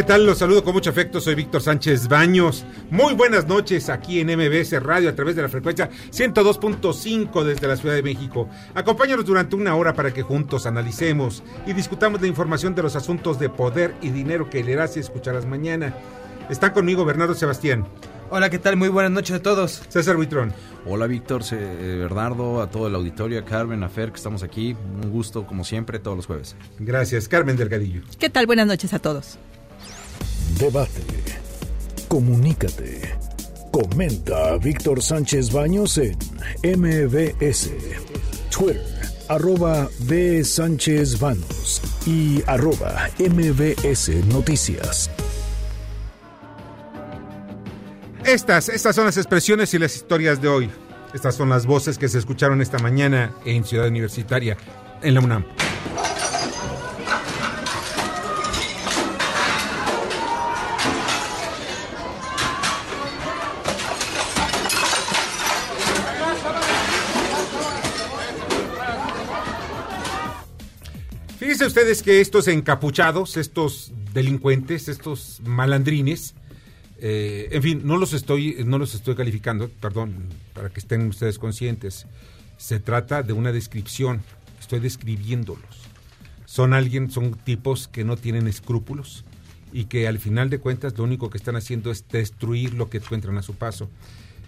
¿Qué tal? Los saludo con mucho afecto. Soy Víctor Sánchez Baños. Muy buenas noches aquí en MBS Radio a través de la frecuencia 102.5 desde la Ciudad de México. Acompáñanos durante una hora para que juntos analicemos y discutamos la información de los asuntos de poder y dinero que leerás y escucharás mañana. Están conmigo Bernardo Sebastián. Hola, ¿qué tal? Muy buenas noches a todos. César Buitrón. Hola Víctor, eh, Bernardo, a todo el auditorio, a Carmen, a Fer, que estamos aquí. Un gusto, como siempre, todos los jueves. Gracias. Carmen Delgadillo. ¿Qué tal? Buenas noches a todos. Debate. Comunícate. Comenta a Víctor Sánchez Baños en MBS. Twitter, arroba B. Sánchez Baños y arroba MBS Noticias. Estas, estas son las expresiones y las historias de hoy. Estas son las voces que se escucharon esta mañana en Ciudad Universitaria, en la UNAM. Ustedes que estos encapuchados, estos delincuentes, estos malandrines, eh, en fin, no los estoy, no los estoy calificando, perdón, para que estén ustedes conscientes. Se trata de una descripción, estoy describiéndolos. Son alguien, son tipos que no tienen escrúpulos y que al final de cuentas lo único que están haciendo es destruir lo que encuentran a su paso.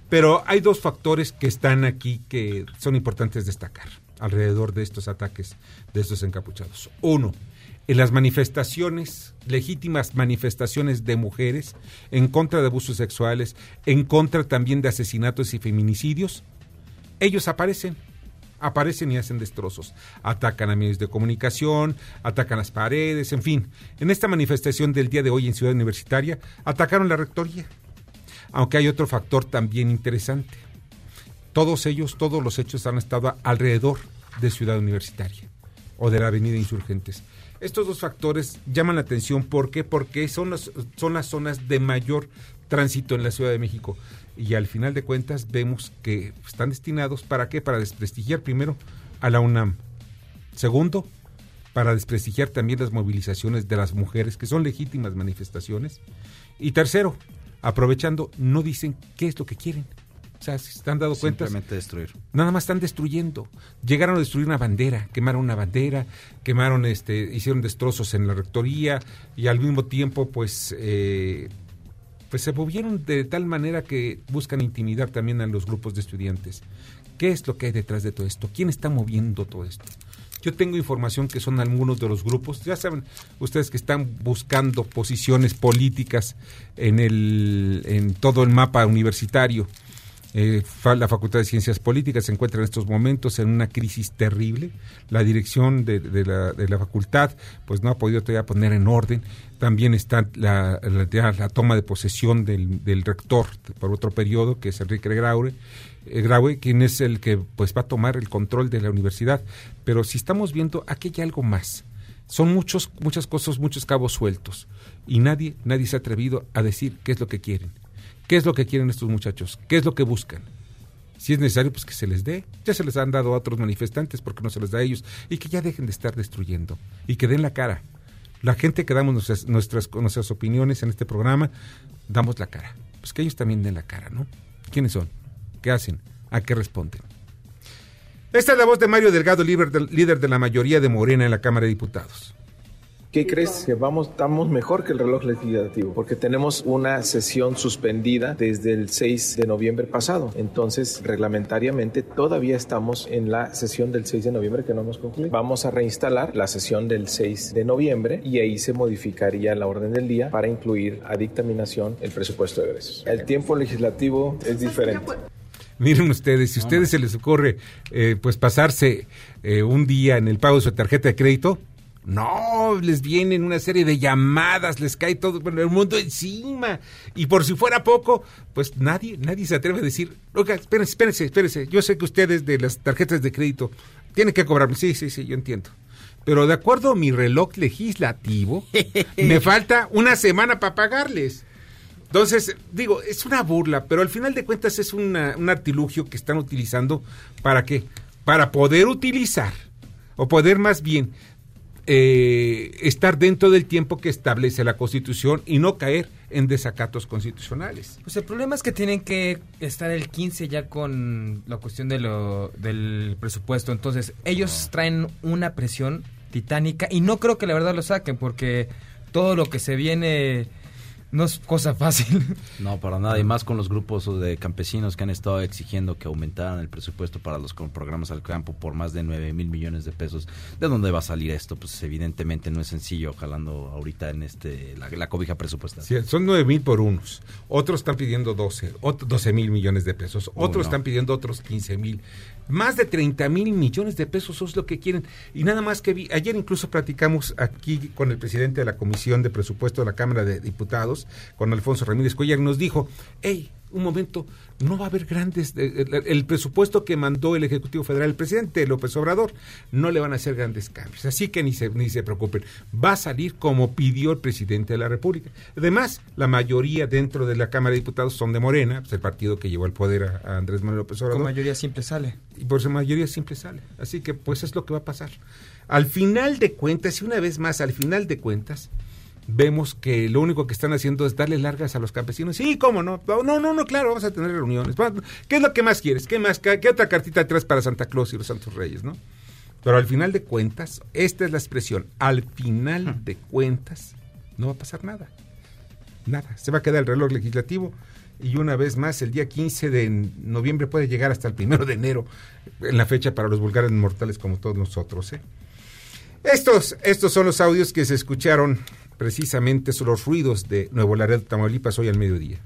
Pero hay dos factores que están aquí que son importantes destacar alrededor de estos ataques de estos encapuchados. Uno, en las manifestaciones, legítimas manifestaciones de mujeres en contra de abusos sexuales, en contra también de asesinatos y feminicidios, ellos aparecen, aparecen y hacen destrozos. Atacan a medios de comunicación, atacan las paredes, en fin. En esta manifestación del día de hoy en Ciudad Universitaria, atacaron la rectoría. Aunque hay otro factor también interesante. Todos ellos, todos los hechos han estado alrededor de Ciudad Universitaria o de la Avenida Insurgentes. Estos dos factores llaman la atención. ¿Por qué? Porque son las, son las zonas de mayor tránsito en la Ciudad de México. Y al final de cuentas vemos que están destinados para qué? Para desprestigiar primero a la UNAM. Segundo, para desprestigiar también las movilizaciones de las mujeres, que son legítimas manifestaciones. Y tercero, aprovechando, no dicen qué es lo que quieren. O sea, si están dando cuenta. Simplemente destruir. Nada más están destruyendo. Llegaron a destruir una bandera, quemaron una bandera, quemaron, este, hicieron destrozos en la rectoría y al mismo tiempo, pues, eh, pues se movieron de tal manera que buscan intimidar también a los grupos de estudiantes. ¿Qué es lo que hay detrás de todo esto? ¿Quién está moviendo todo esto? Yo tengo información que son algunos de los grupos, ya saben ustedes que están buscando posiciones políticas en, el, en todo el mapa universitario. Eh, la Facultad de Ciencias Políticas se encuentra en estos momentos en una crisis terrible. La dirección de, la, de la, facultad pues no ha podido todavía poner en orden. También está la, toma de posesión del, del, rector por otro periodo, que es Enrique Graue, eh, Graue, quien es el que pues va a tomar el control de la universidad. Pero si estamos viendo, aquí hay algo más. Son muchos, muchas cosas, muchos cabos sueltos. Y nadie, nadie se ha atrevido a decir qué es lo que quieren. ¿Qué es lo que quieren estos muchachos? ¿Qué es lo que buscan? Si es necesario, pues que se les dé. Ya se les han dado a otros manifestantes, porque no se les da a ellos? Y que ya dejen de estar destruyendo. Y que den la cara. La gente que damos nuestras, nuestras, nuestras opiniones en este programa, damos la cara. Pues que ellos también den la cara, ¿no? ¿Quiénes son? ¿Qué hacen? ¿A qué responden? Esta es la voz de Mario Delgado, líder de, líder de la mayoría de Morena en la Cámara de Diputados. ¿Qué crees? Que vamos, estamos mejor que el reloj legislativo, porque tenemos una sesión suspendida desde el 6 de noviembre pasado. Entonces, reglamentariamente, todavía estamos en la sesión del 6 de noviembre que no hemos concluido. Vamos a reinstalar la sesión del 6 de noviembre y ahí se modificaría la orden del día para incluir a dictaminación el presupuesto de egresos. El tiempo legislativo es diferente. Miren ustedes, si a ustedes se les ocurre eh, pues pasarse eh, un día en el pago de su tarjeta de crédito, no, les vienen una serie de llamadas, les cae todo el mundo encima. Y por si fuera poco, pues nadie, nadie se atreve a decir, oiga, espérense, espérense, espérense. Yo sé que ustedes de las tarjetas de crédito tienen que cobrarme. Sí, sí, sí, yo entiendo. Pero de acuerdo a mi reloj legislativo, me falta una semana para pagarles. Entonces, digo, es una burla, pero al final de cuentas es un artilugio que están utilizando para qué? Para poder utilizar, o poder más bien eh, estar dentro del tiempo que establece la Constitución y no caer en desacatos constitucionales. Pues el problema es que tienen que estar el 15 ya con la cuestión de lo, del presupuesto. Entonces, ellos traen una presión titánica y no creo que la verdad lo saquen porque todo lo que se viene no es cosa fácil. No, para nada. Y más con los grupos de campesinos que han estado exigiendo que aumentaran el presupuesto para los programas al campo por más de 9 mil millones de pesos. ¿De dónde va a salir esto? Pues evidentemente no es sencillo jalando ahorita en este la, cobija presupuestaria. Sí, son 9 mil por unos. Otros están pidiendo 12, 12 mil millones de pesos. Otros están pidiendo otros 15 mil. Más de 30 mil millones de pesos es lo que quieren. Y nada más que vi, ayer incluso platicamos aquí con el presidente de la Comisión de Presupuesto de la Cámara de Diputados, con Alfonso Ramírez Cuellar, nos dijo, hey, un momento, no va a haber grandes, eh, el, presupuesto que mandó el Ejecutivo Federal, el presidente López Obrador, no le van a hacer grandes cambios. Así que ni se, ni se preocupen, va a salir como pidió el presidente de la República. Además, la mayoría dentro de la Cámara de Diputados son de Morena, pues el partido que llevó al poder a, Andrés Manuel López Obrador. Con mayoría simple sale. Y por su mayoría simple sale. Así que pues es lo que va a pasar. Al final de cuentas, y una vez más, al final de cuentas, vemos que lo único que están haciendo es darle largas a los campesinos. Sí, ¿cómo no? No, no, no, claro, vamos a tener reuniones. ¿Qué es lo que más quieres? ¿Qué, más, qué, otra cartita traes para Santa Claus y los Santos Reyes, no? Pero al final de cuentas, esta es la expresión, al final de cuentas, no va a pasar nada. Nada. Se va a quedar el reloj legislativo y una vez más, el día 15 de noviembre puede llegar hasta el primero de enero, en la fecha para los vulgares mortales como todos nosotros. ¿eh? Estos, estos son los audios que se escucharon precisamente son los ruidos de Nuevo Laredo, Tamaulipas, hoy al mediodía.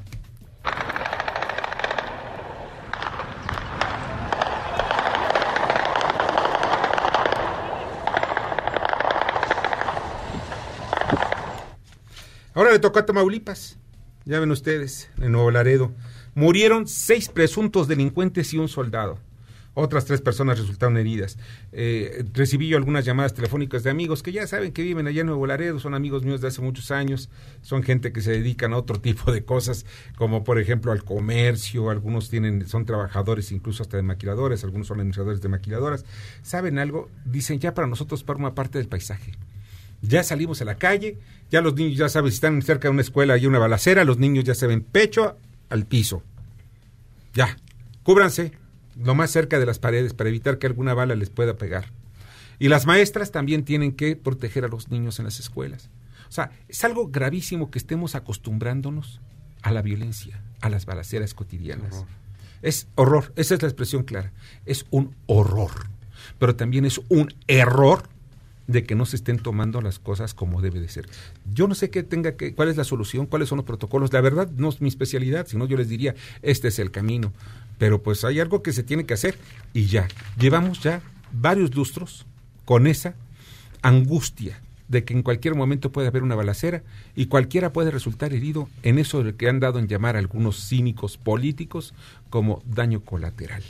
Ahora le tocó a Tamaulipas. Ya ven ustedes, en Nuevo Laredo. Murieron seis presuntos delincuentes y un soldado. Otras tres personas resultaron heridas. Eh, recibí yo algunas llamadas telefónicas de amigos que ya saben que viven allá en Nuevo Laredo, son amigos míos de hace muchos años, son gente que se dedican a otro tipo de cosas, como por ejemplo al comercio, algunos tienen, son trabajadores incluso hasta de maquiladores, algunos son administradores de maquiladoras. ¿Saben algo? Dicen ya para nosotros forma parte del paisaje. Ya salimos a la calle, ya los niños ya saben, si están cerca de una escuela y una balacera, los niños ya se ven pecho al piso. Ya, cúbranse, lo más cerca de las paredes para evitar que alguna bala les pueda pegar. Y las maestras también tienen que proteger a los niños en las escuelas. O sea, es algo gravísimo que estemos acostumbrándonos a la violencia, a las balaceras cotidianas. Es horror, esa es la expresión clara. Es un horror. Pero también es un error de que no se estén tomando las cosas como debe de ser. Yo no sé qué tenga que, cuál es la solución, cuáles son los protocolos. La verdad no es mi especialidad, sino yo les diría, este es el camino. Pero pues hay algo que se tiene que hacer y ya. Llevamos ya varios lustros con esa angustia de que en cualquier momento puede haber una balacera y cualquiera puede resultar herido en eso de que han dado en llamar a algunos cínicos políticos como daño colateral.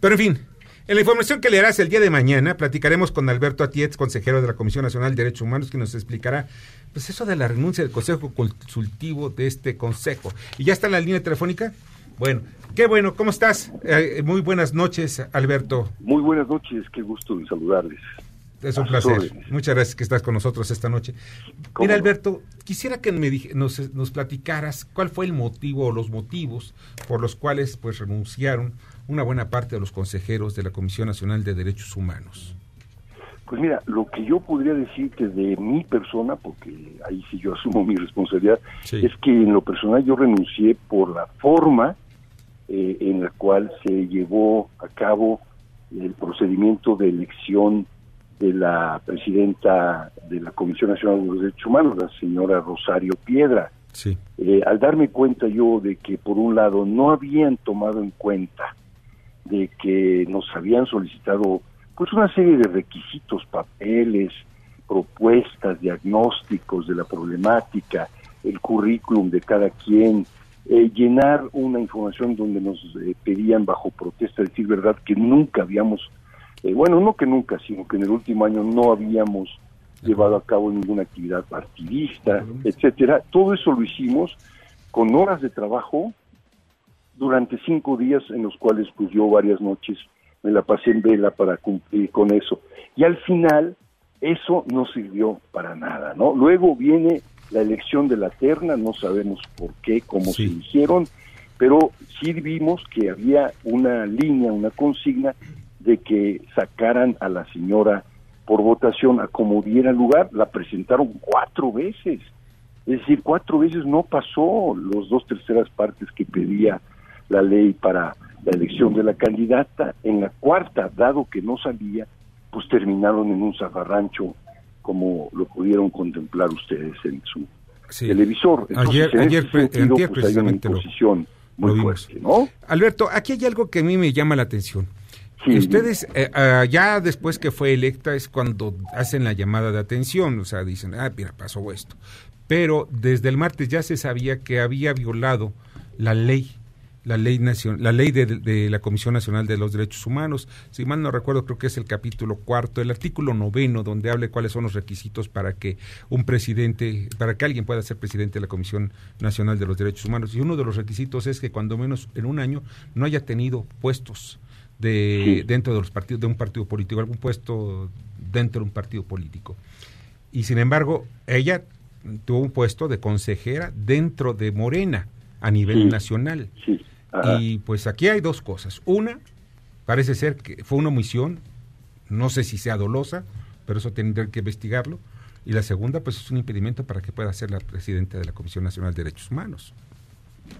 Pero en fin, en la información que leerás el día de mañana, platicaremos con Alberto Atietz, consejero de la Comisión Nacional de Derechos Humanos, que nos explicará pues eso de la renuncia del Consejo Consultivo de este Consejo. ¿Y ya está en la línea telefónica? Bueno, qué bueno, ¿cómo estás? Eh, muy buenas noches, Alberto. Muy buenas noches, qué gusto de saludarles. Es un placer. Muchas gracias que estás con nosotros esta noche. Mira, Alberto, quisiera que me nos, nos platicaras cuál fue el motivo o los motivos por los cuales pues renunciaron una buena parte de los consejeros de la Comisión Nacional de Derechos Humanos. Pues mira, lo que yo podría decirte de mi persona, porque ahí sí yo asumo mi responsabilidad, es que en lo personal yo renuncié por la forma eh, en la cual se llevó a cabo el procedimiento de elección de la presidenta de la Comisión Nacional de los Derechos Humanos, la señora Rosario Piedra. Sí. Eh, al darme cuenta yo de que por un lado no habían tomado en cuenta de que nos habían solicitado pues una serie de requisitos, papeles, propuestas, diagnósticos de la problemática, el currículum de cada quien, eh, llenar una información donde nos eh, pedían bajo protesta decir verdad que nunca habíamos, eh, bueno, no que nunca, sino que en el último año no habíamos llevado a cabo ninguna actividad partidista, etcétera. Todo eso lo hicimos con horas de trabajo durante cinco días en los cuales pues yo varias noches me la pasé en vela para cumplir con eso. Y al final eso no sirvió para nada, ¿no? Luego viene la elección de la terna, no sabemos por qué, cómo se eligieron, pero sí vimos que había una línea, una consigna de que sacaran a la señora por votación a como diera lugar, la presentaron cuatro veces, es decir, cuatro veces no pasó los dos terceras partes que pedía la ley para la elección de la candidata, en la cuarta, dado que no salía, pues terminaron en un zafarrancho como lo pudieron contemplar ustedes en su televisor. ayer, ayer, pues, precisamente muy fuerte, ¿no? Alberto, aquí hay algo que a mí me llama la atención. Ustedes, eh, ah, ya después que fue electa, es cuando hacen la llamada de atención, o sea, dicen, ah, mira, pasó esto. Pero desde el martes ya se sabía que había violado la ley la ley, la ley de, la Comisión Nacional de los Derechos Humanos. Si mal no recuerdo, creo que es el capítulo cuarto, el artículo noveno, donde habla cuáles son los requisitos para que un presidente, para que alguien pueda ser presidente de la Comisión Nacional de los Derechos Humanos. Y uno de los requisitos es que cuando menos en un año no haya tenido puestos de dentro de los partidos de un partido político, algún puesto dentro de un partido político. Y sin embargo, ella tuvo un puesto de consejera dentro de Morena a nivel nacional. Sí. Y pues aquí hay dos cosas. Una, parece ser que fue una omisión, no sé si sea dolosa, pero eso tendrá que investigarlo. Y la segunda, pues es un impedimento para que pueda ser la presidenta de la Comisión Nacional de Derechos Humanos.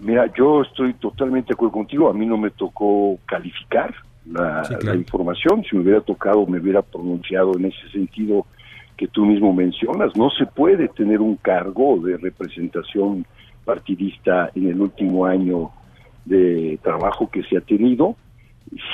Mira, yo estoy totalmente de acuerdo contigo. A mí no me tocó calificar la, la, información. Si me hubiera tocado, me hubiera pronunciado en ese sentido que tú mismo mencionas. No se puede tener un cargo de representación partidista en el último año de trabajo que se ha tenido.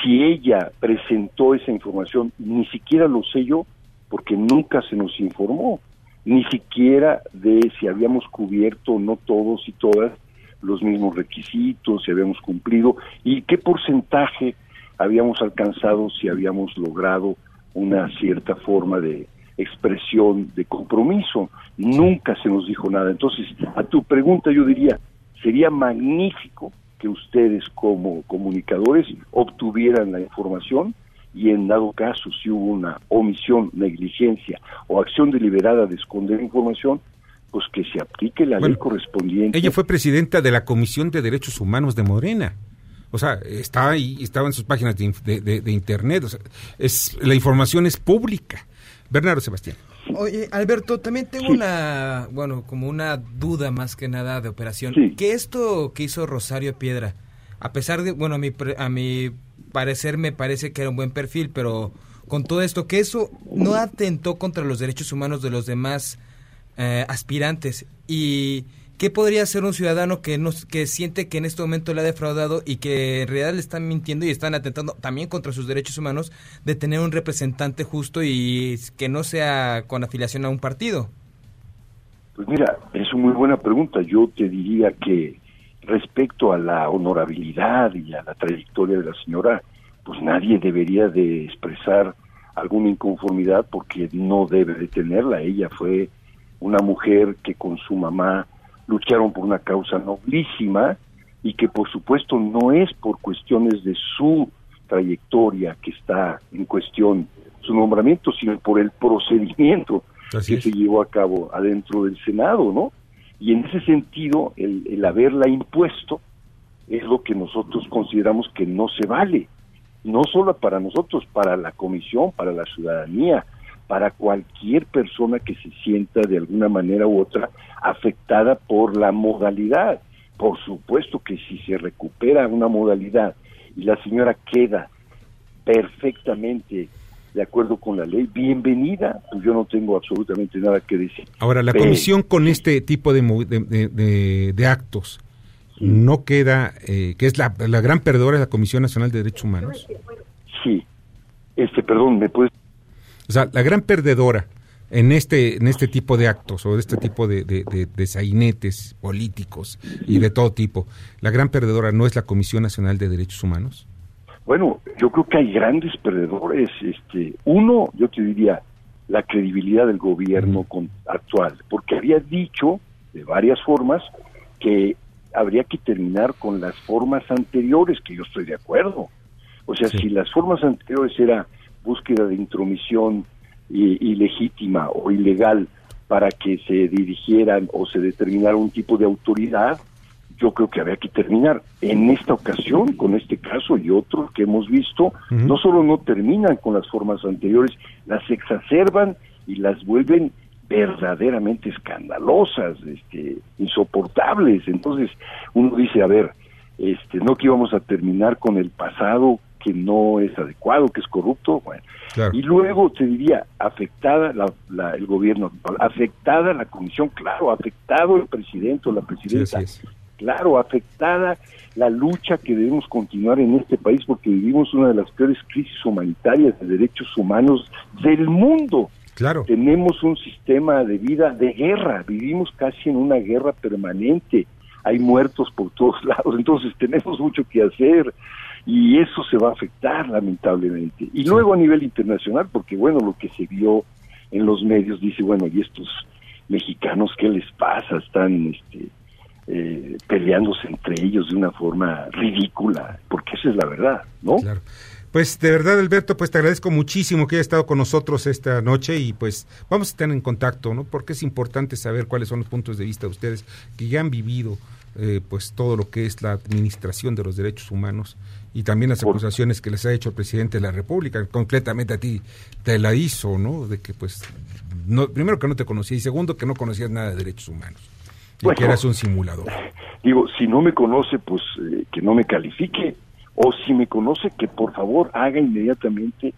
Si ella presentó esa información, ni siquiera lo sé yo, porque nunca se nos informó, ni siquiera de si habíamos cubierto, no todos y todas, los mismos requisitos, si habíamos cumplido y qué porcentaje habíamos alcanzado, si habíamos logrado una cierta forma de expresión de compromiso. Nunca se nos dijo nada. Entonces, a tu pregunta yo diría, sería magnífico que ustedes como comunicadores obtuvieran la información y en dado caso si hubo una omisión, negligencia o acción deliberada de esconder información, pues que se aplique la ley correspondiente. Ella fue presidenta de la Comisión de Derechos Humanos de Morena. O sea, está ahí, estaba en sus páginas de, internet. es, la información es pública. Bernardo Sebastián. Oye, Alberto, también tengo una, bueno, como una duda más que nada de operación. ¿Qué esto que hizo Rosario Piedra, a pesar de, bueno, a mi, a mi parecer me parece que era un buen perfil, pero con todo esto, que eso no atentó contra los derechos humanos de los demás eh, aspirantes y ¿Qué podría hacer un ciudadano que, no, que siente que en este momento le ha defraudado y que en realidad le están mintiendo y están atentando también contra sus derechos humanos de tener un representante justo y que no sea con afiliación a un partido? Pues mira, es una muy buena pregunta. Yo te diría que respecto a la honorabilidad y a la trayectoria de la señora, pues nadie debería de expresar alguna inconformidad porque no debe de tenerla. Ella fue una mujer que con su mamá lucharon por una causa noblísima y que por supuesto no es por cuestiones de su trayectoria que está en cuestión su nombramiento, sino por el procedimiento que se llevó a cabo adentro del Senado, ¿no? Y en ese sentido, el, el haberla impuesto es lo que nosotros consideramos que no se vale, no solo para nosotros, para la comisión, para la ciudadanía, para cualquier persona que se sienta de alguna manera u otra afectada por la modalidad. Por supuesto que si se recupera una modalidad y la señora queda perfectamente de acuerdo con la ley, bienvenida, pues yo no tengo absolutamente nada que decir. Ahora, la comisión con este tipo de, de, actos no queda, eh, que es la, la gran perdedora de la Comisión Nacional de Derechos Humanos. Sí, este, perdón, ¿me puedes o sea, la gran perdedora en este, en este tipo de actos o de este tipo de, de, sainetes políticos y de todo tipo, la gran perdedora no es la Comisión Nacional de Derechos Humanos. Bueno, yo creo que hay grandes perdedores. Este, uno, yo te diría, la credibilidad del gobierno actual, porque había dicho de varias formas que habría que terminar con las formas anteriores, que yo estoy de acuerdo. O sea, si las formas anteriores era búsqueda de intromisión ilegítima o ilegal para que se dirigieran o se determinara un tipo de autoridad, yo creo que había que terminar. En esta ocasión, con este caso y otros que hemos visto, no solo no terminan con las formas anteriores, las exacerban y las vuelven verdaderamente escandalosas, este, insoportables. Entonces uno dice, a ver, este, no que íbamos a terminar con el pasado que no es adecuado, que es corrupto, bueno. Y luego te diría, afectada la, el gobierno afectada la comisión, claro, afectado el presidente o la presidenta, claro, afectada la lucha que debemos continuar en este país porque vivimos una de las peores crisis humanitarias de derechos humanos del mundo. Claro. Tenemos un sistema de vida de guerra, vivimos casi en una guerra permanente, hay muertos por todos lados, entonces tenemos mucho que hacer y eso se va a afectar lamentablemente. Y luego a nivel internacional, porque bueno, lo que se vio en los medios dice, bueno, ¿y estos mexicanos qué les pasa? Están este, eh, peleándose entre ellos de una forma ridícula, porque esa es la verdad, ¿no? Claro. Pues de verdad, Alberto, pues te agradezco muchísimo que haya estado con nosotros esta noche y pues vamos a estar en contacto, ¿no? Porque es importante saber cuáles son los puntos de vista de ustedes que ya han vivido eh, pues todo lo que es la administración de los derechos humanos y también las acusaciones que les ha hecho el presidente de la República, concretamente a ti te la hizo, ¿no? De que pues no, primero que no te conocía y segundo que no conocías nada de derechos humanos y que eras un simulador. Digo, si no me conoce, pues eh, que no me califique o si me conoce, que por favor haga inmediatamente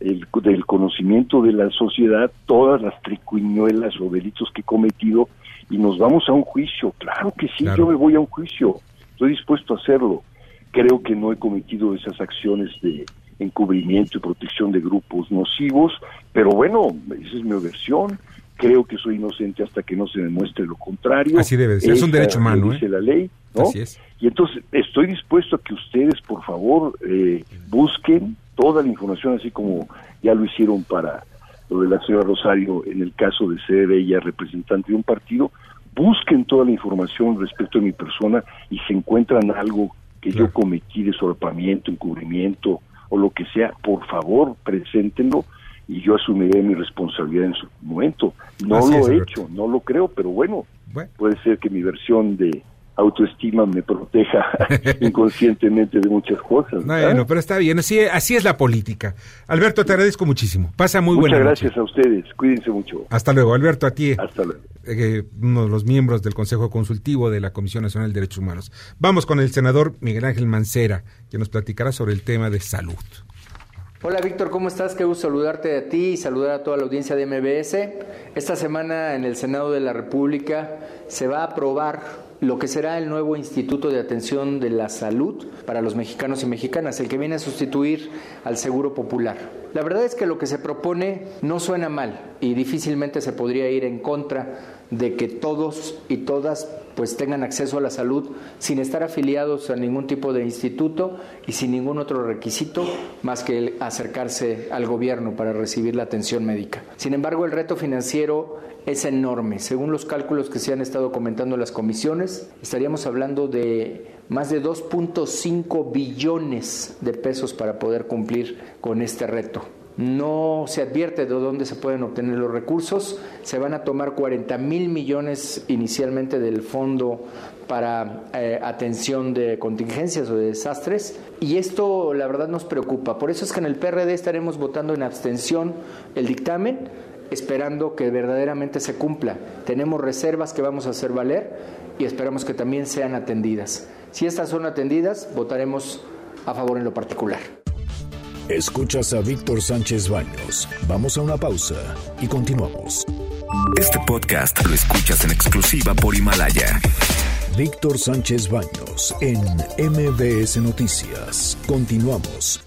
el, del conocimiento de la sociedad todas las tricuñuelas o delitos que he cometido y nos vamos a un juicio. Claro que sí, yo me voy a un juicio, estoy dispuesto a hacerlo creo que no he cometido esas acciones de encubrimiento y protección de grupos nocivos, pero bueno, esa es mi versión. Creo que soy inocente hasta que no se demuestre lo contrario. Así debe ser, es un derecho humano. Dice ¿eh? la ley, ¿no? Así es. Y entonces estoy dispuesto a que ustedes, por favor, eh, busquen toda la información, así como ya lo hicieron para lo de la señora Rosario en el caso de ser ella representante de un partido, busquen toda la información respecto a mi persona y se encuentran algo que yo cometí de solapamiento, encubrimiento o lo que sea, por favor, preséntenlo y yo asumiré mi responsabilidad en su momento. No lo he hecho, no lo creo, pero bueno, puede ser que mi versión de autoestima me proteja inconscientemente de muchas cosas. Bueno, pero está bien, así, así es la política. Alberto, te agradezco muchísimo. Pasa muy buena Muchas gracias a ustedes, cuídense mucho. Hasta luego, Alberto, a ti. Hasta luego. Eh, uno de los miembros del Consejo Consultivo de la Comisión Nacional de Derechos Humanos. Vamos con el senador Miguel Ángel Mancera, que nos platicará sobre el tema de salud. Hola Víctor, ¿cómo estás? Qué gusto saludarte a ti y saludar a toda la audiencia de MBS. Esta semana en el Senado de la República se va a aprobar lo que será el nuevo Instituto de Atención de la Salud para los mexicanos y mexicanas, el que viene a sustituir al Seguro Popular. La verdad es que lo que se propone no suena mal y difícilmente se podría ir en contra de que todos y todas pues tengan acceso a la salud sin estar afiliados a ningún tipo de instituto y sin ningún otro requisito más que acercarse al gobierno para recibir la atención médica. Sin embargo, el reto financiero es enorme. Según los cálculos que se han estado comentando en las comisiones, estaríamos hablando de más de 2.5 billones de pesos para poder cumplir con este reto. no se advierte de dónde se pueden obtener los recursos. Se van a tomar 40 mil millones inicialmente del Fondo para eh, atención de contingencias o de desastres y esto la verdad nos preocupa. Por eso es que en el PRD estaremos votando en abstención el dictamen esperando que verdaderamente se cumpla. Tenemos reservas que vamos a hacer valer y esperamos que también sean atendidas. Si estas son atendidas, votaremos a favor en lo particular. Escuchas a Víctor Sánchez Baños. Vamos a una pausa y continuamos. Este podcast lo escuchas en exclusiva por Himalaya. Víctor Sánchez Baños en MBS Noticias. Continuamos.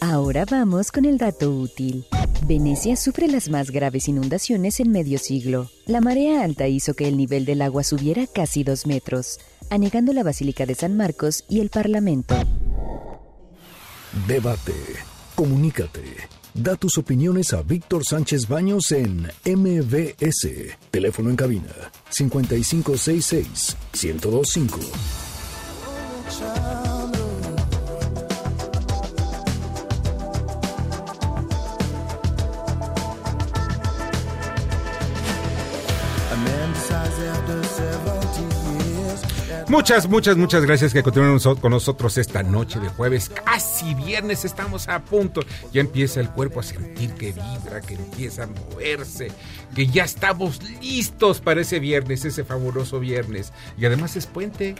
Ahora vamos con el dato útil. Venecia sufre las más graves inundaciones en medio siglo. La marea alta hizo que el nivel del agua subiera casi dos metros, anegando la Basílica de San Marcos y el Parlamento. Debate. Comunícate. Da tus opiniones a Víctor Sánchez Baños en MBS. Teléfono en cabina 5566 1025. Muchas, muchas, muchas gracias que continúen con nosotros esta noche de jueves. Casi viernes estamos a punto. Ya empieza el cuerpo a sentir que vibra, que empieza a moverse, que ya estamos listos para ese viernes, ese fabuloso viernes. Y además es puente.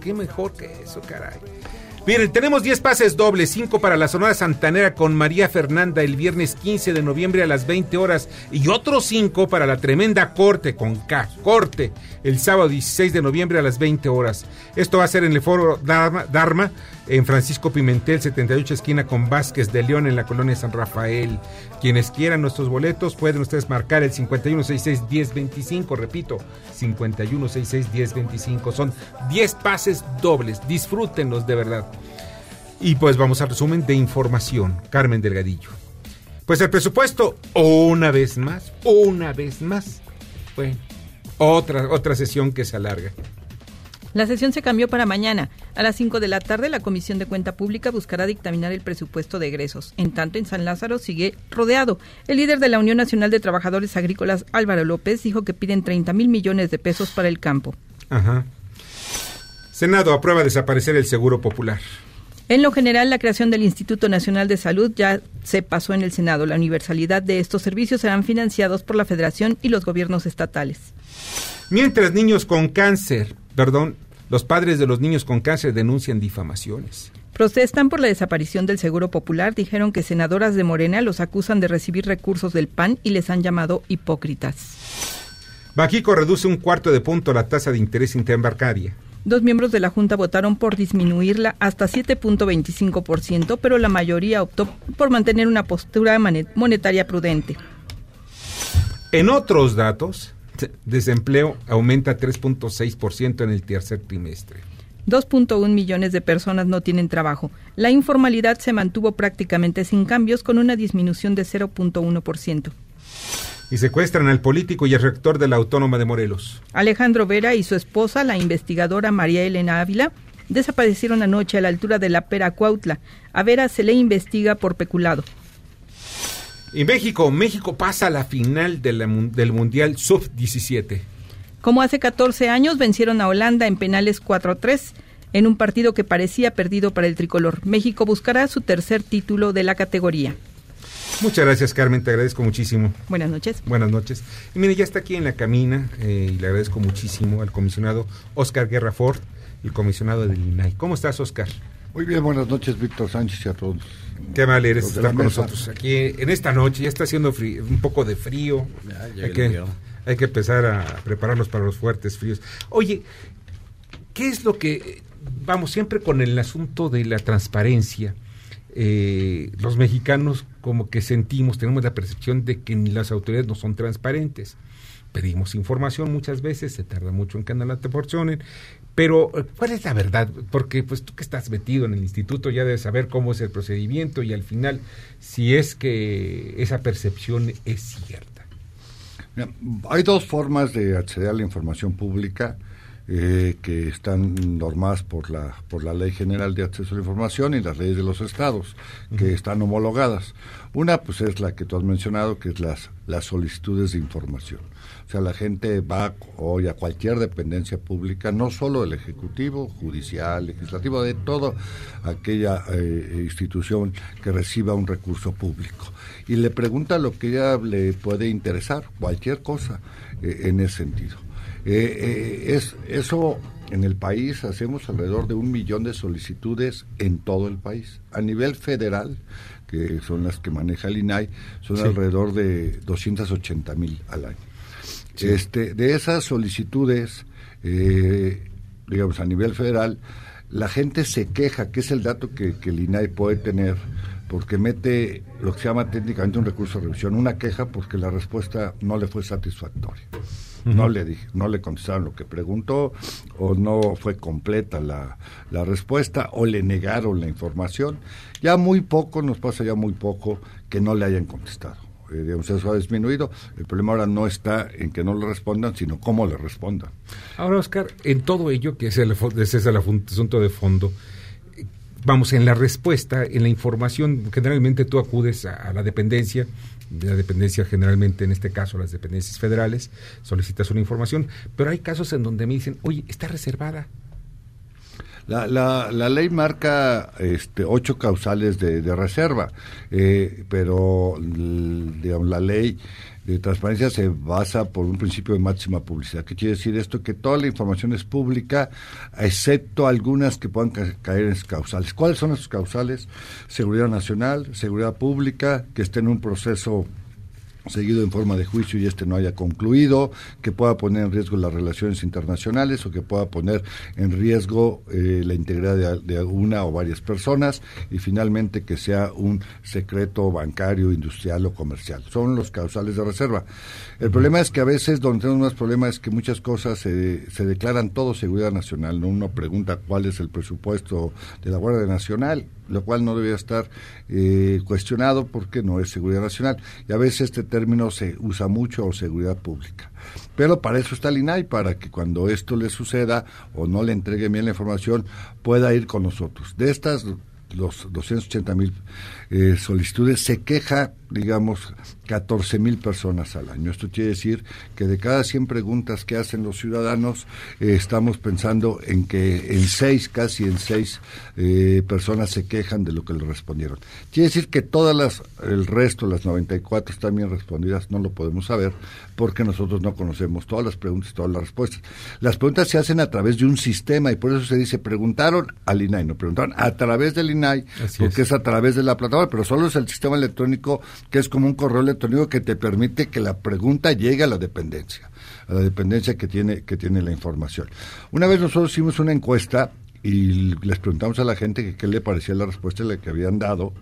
Qué mejor que eso, caray. Miren, tenemos 10 pases dobles, 5 para la Sonora Santanera con María Fernanda el viernes 15 de noviembre a las 20 horas y otros 5 para la Tremenda Corte con K, Corte, el sábado 16 de noviembre a las 20 horas. Esto va a ser en el Foro Dharma, Dharma en Francisco Pimentel, 78 esquina con Vázquez de León en la colonia San Rafael. Quienes quieran nuestros boletos pueden ustedes marcar el 5166-1025, repito, 5166-1025. Son 10 pases dobles, disfrútenlos de verdad. Y pues vamos al resumen de información. Carmen Delgadillo. Pues el presupuesto, una vez más, una vez más, fue otra, otra sesión que se alarga. La sesión se cambió para mañana. A las 5 de la tarde, la Comisión de Cuenta Pública buscará dictaminar el presupuesto de egresos. En tanto, en San Lázaro sigue rodeado. El líder de la Unión Nacional de Trabajadores Agrícolas, Álvaro López, dijo que piden 30 mil millones de pesos para el campo. Ajá. Senado aprueba desaparecer el Seguro Popular. En lo general, la creación del Instituto Nacional de Salud ya se pasó en el Senado. La universalidad de estos servicios serán financiados por la Federación y los gobiernos estatales. Mientras niños con cáncer, perdón, los padres de los niños con cáncer denuncian difamaciones. Protestan por la desaparición del Seguro Popular. Dijeron que senadoras de Morena los acusan de recibir recursos del PAN y les han llamado hipócritas. Bajico reduce un cuarto de punto la tasa de interés interbancaria. Dos miembros de la Junta votaron por disminuirla hasta 7.25%, pero la mayoría optó por mantener una postura monetaria prudente. En otros datos, desempleo aumenta 3.6% en el tercer trimestre. 2.1 millones de personas no tienen trabajo. La informalidad se mantuvo prácticamente sin cambios con una disminución de 0.1%. Y secuestran al político y el rector de la Autónoma de Morelos. Alejandro Vera y su esposa, la investigadora María Elena Ávila, desaparecieron anoche a la altura de la Pera Cuautla. A Vera se le investiga por peculado. Y México, México pasa a la final de la, del Mundial Sub-17. Como hace 14 años, vencieron a Holanda en penales 4-3 en un partido que parecía perdido para el tricolor. México buscará su tercer título de la categoría. Muchas gracias, Carmen, te agradezco muchísimo. Buenas noches. Buenas noches. Y mire, ya está aquí en la camina eh, y le agradezco muchísimo al comisionado Oscar Guerra Ford, el comisionado del INAI. ¿Cómo estás, Oscar? Muy bien, buenas noches, Víctor Sánchez y a todos. Qué mal eres estar con nosotros aquí en esta noche. Ya está haciendo frío, un poco de frío. Ya, hay, que, hay que empezar a prepararnos para los fuertes fríos. Oye, ¿qué es lo que... Vamos, siempre con el asunto de la transparencia. Eh, los mexicanos como que sentimos, tenemos la percepción de que las autoridades no son transparentes. Pedimos información muchas veces, se tarda mucho en que nos la proporcionen, pero ¿cuál es la verdad? Porque pues tú que estás metido en el instituto ya debes saber cómo es el procedimiento y al final si es que esa percepción es cierta. hay dos formas de acceder a la información pública. eh, que están normadas por la, por la Ley General de Acceso a la Información y las leyes de los estados, que están homologadas. Una, pues es la que tú has mencionado, que es las, las solicitudes de información. O sea, la gente va hoy a cualquier dependencia pública, no solo el Ejecutivo, Judicial, Legislativo, de toda aquella eh, institución que reciba un recurso público. Y le pregunta lo que ella le puede interesar, cualquier cosa eh, en ese sentido. Eh, es, eso en el país hacemos alrededor de un millón de solicitudes en todo el país. A nivel federal, que son las que maneja el INAI, son alrededor de 280 mil al año. Este, de esas solicitudes, eh, digamos, a nivel federal, la gente se queja, que es el dato que, el INAI puede tener, porque mete lo que se llama técnicamente un recurso de revisión, una queja porque la respuesta no le fue satisfactoria. No le dije, no le contestaron lo que preguntó, o no fue completa la, la respuesta, o le negaron la información. Ya muy poco, nos pasa ya muy poco que no le hayan contestado digamos, eso ha disminuido. El problema ahora no está en que no le respondan, sino cómo le respondan. Ahora, Oscar, en todo ello, que es el, ese es el asunto de fondo, vamos, en la respuesta, en la información, generalmente tú acudes a, la dependencia, de la dependencia generalmente, en este caso las dependencias federales, solicitas una información, pero hay casos en donde me dicen, oye, está reservada, la, la, la, ley marca este, ocho causales de, reserva, eh, pero digamos, la ley de transparencia se basa por un principio de máxima publicidad. ¿Qué quiere decir esto? Que toda la información es pública, excepto algunas que puedan caer en causales. ¿Cuáles son esos causales? Seguridad nacional, seguridad pública, que esté en un proceso seguido en forma de juicio y este no haya concluido, que pueda poner en riesgo las relaciones internacionales o que pueda poner en riesgo eh, la integridad de, una o varias personas y finalmente que sea un secreto bancario, industrial o comercial. Son los causales de reserva. El problema es que a veces donde tenemos más problemas es que muchas cosas se, se declaran todo seguridad nacional. ¿no? Uno pregunta cuál es el presupuesto de la Guardia Nacional lo cual no debería estar eh, cuestionado porque no es seguridad nacional. Y a veces este término se usa mucho o seguridad pública. Pero para eso está el INAI, para que cuando esto le suceda o no le entregue bien la información, pueda ir con nosotros. De estas los 280 mil eh, solicitudes, se queja, digamos, 14 mil personas al año. Esto quiere decir que de cada 100 preguntas que hacen los ciudadanos, eh, estamos pensando en que en seis, casi en seis eh, personas se quejan de lo que le respondieron. Quiere decir que todas las, el resto, las 94 están bien respondidas, no lo podemos saber porque nosotros no conocemos todas las preguntas, todas las respuestas. Las preguntas se hacen a través de un sistema y por eso se dice preguntaron al INAI, no preguntaron a través del INAI, porque es. a través de la plataforma, pero solo es el sistema electrónico que es como un correo electrónico que te permite que la pregunta llegue a la dependencia, a la dependencia que tiene, que tiene la información. Una vez nosotros hicimos una encuesta y les preguntamos a la gente qué le parecía la respuesta que habían dado,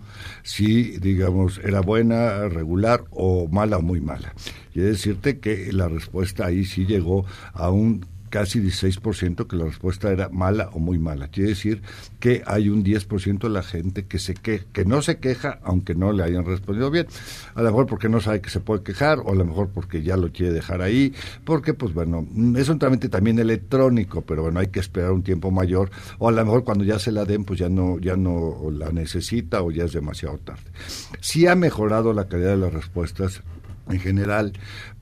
si, digamos, era buena, regular o mala o muy mala. Y decirte que la respuesta ahí sí llegó a un casi 16% que la respuesta era mala o muy mala. Quiere decir que hay un 10% de la gente que se que, que no se queja aunque no le hayan respondido bien. A lo mejor porque no sabe que se puede quejar o a lo mejor porque ya lo quiere dejar ahí, porque pues bueno, es un trámite también electrónico, pero bueno, hay que esperar un tiempo mayor o a lo mejor cuando ya se la den pues ya no ya no la necesita o ya es demasiado tarde. Sí ha mejorado la calidad de las respuestas en general,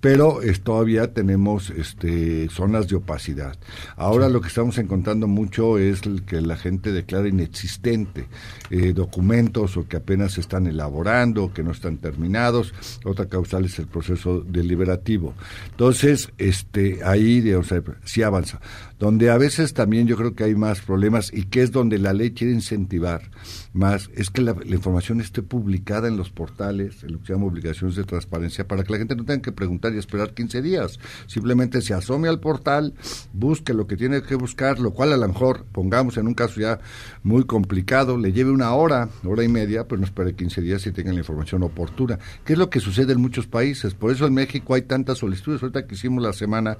pero todavía tenemos este, zonas de opacidad. Ahora lo que estamos encontrando mucho es que la gente declara inexistente eh, documentos o que apenas se están elaborando, o que no están terminados. Otra causal es el proceso deliberativo. Entonces, este, ahí digamos, sí avanza. Donde a veces también yo creo que hay más problemas y que es donde la ley quiere incentivar más, es que la, información esté publicada en los portales, en lo que se llama obligaciones de transparencia, para que la gente no tenga que preguntar y esperar 15 días. Simplemente se asome al portal, busque lo que tiene que buscar, lo cual a lo mejor, pongamos en un caso ya muy complicado, le lleve una hora, hora y media, pero no espere 15 días y tenga la información oportuna. ¿Qué es lo que sucede en muchos países? Por eso en México hay tantas solicitudes. Ahorita que hicimos la semana,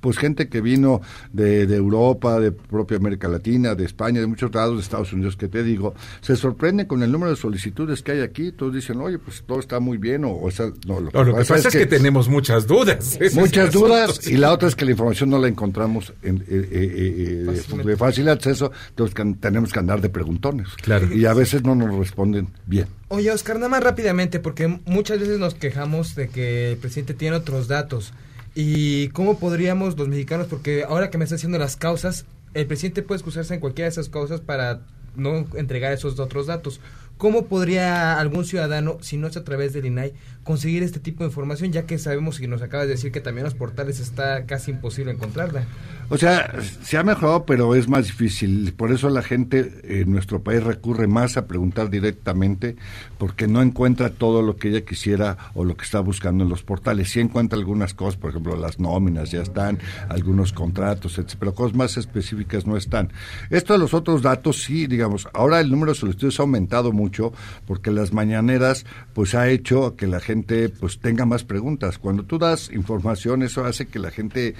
pues gente que vino de de, Europa, de propia América Latina, de España, de muchos lados de Estados Unidos que te digo, se sorprende con el número de solicitudes que hay aquí. Todos dicen, oye, pues todo está muy bien, o, o no, lo, que pasa es que, tenemos muchas dudas. Muchas dudas y la otra es que la información no la encontramos en, eh, eh, eh, de fácil acceso, entonces tenemos que andar de preguntones. Claro. Y a veces no nos responden bien. Oye, Oscar, nada más rápidamente, porque muchas veces nos quejamos de que el presidente tiene otros datos. ¿Y cómo podríamos los mexicanos, porque ahora que me está haciendo las causas, el presidente puede excusarse en cualquiera de esas causas para no entregar esos otros datos. ¿Cómo podría algún ciudadano, si no es a través del INAI, conseguir este tipo de información, ya que sabemos y nos acabas de decir que también los portales está casi imposible encontrarla? O sea, se ha mejorado, pero es más difícil. Por eso la gente en nuestro país recurre más a preguntar directamente, porque no encuentra todo lo que ella quisiera o lo que está buscando en los portales. Sí encuentra algunas cosas, por ejemplo, las nóminas ya están, algunos contratos, etc. Pero cosas más específicas no están. Esto de los otros datos, sí, digamos, ahora el número de solicitudes ha aumentado mucho, porque las mañaneras, pues ha hecho que la gente, pues tenga más preguntas. Cuando tú das información, eso hace que la gente,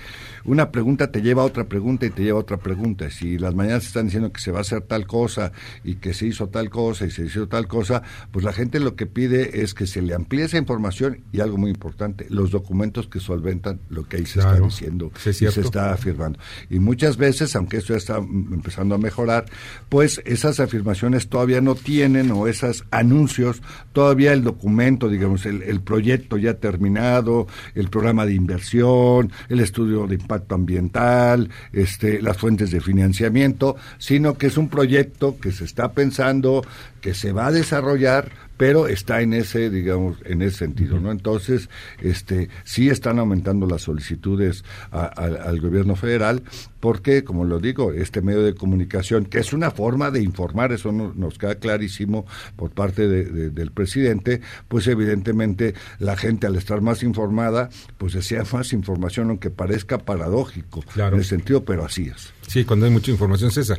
una pregunta te lleva otra pregunta y te lleva otra pregunta. Si las mañanas están diciendo que se va a hacer tal cosa y que se hizo tal cosa y se hizo tal cosa, pues la gente lo que pide es que se le amplíe esa información y algo muy importante, los documentos que solventan lo que ahí se está diciendo y se está afirmando. Y muchas veces, aunque esto ya está empezando a mejorar, pues esas afirmaciones todavía no tienen o esos anuncios, todavía el documento, digamos, el, el proyecto ya terminado, el programa de inversión, el estudio de impacto ambiental, este, las fuentes de financiamiento, sino que es un proyecto que se está pensando, que se va a desarrollar, pero está en ese, digamos, en ese sentido, ¿no? Entonces, este, sí están aumentando las solicitudes al gobierno federal, porque, como lo digo, este medio de comunicación, que es una forma de informar, eso nos queda clarísimo por parte del presidente, pues evidentemente la gente al estar más informada, pues desea más información, aunque parezca paradójico claro. en ese sentido, pero así es. Sí, cuando hay mucha información, César.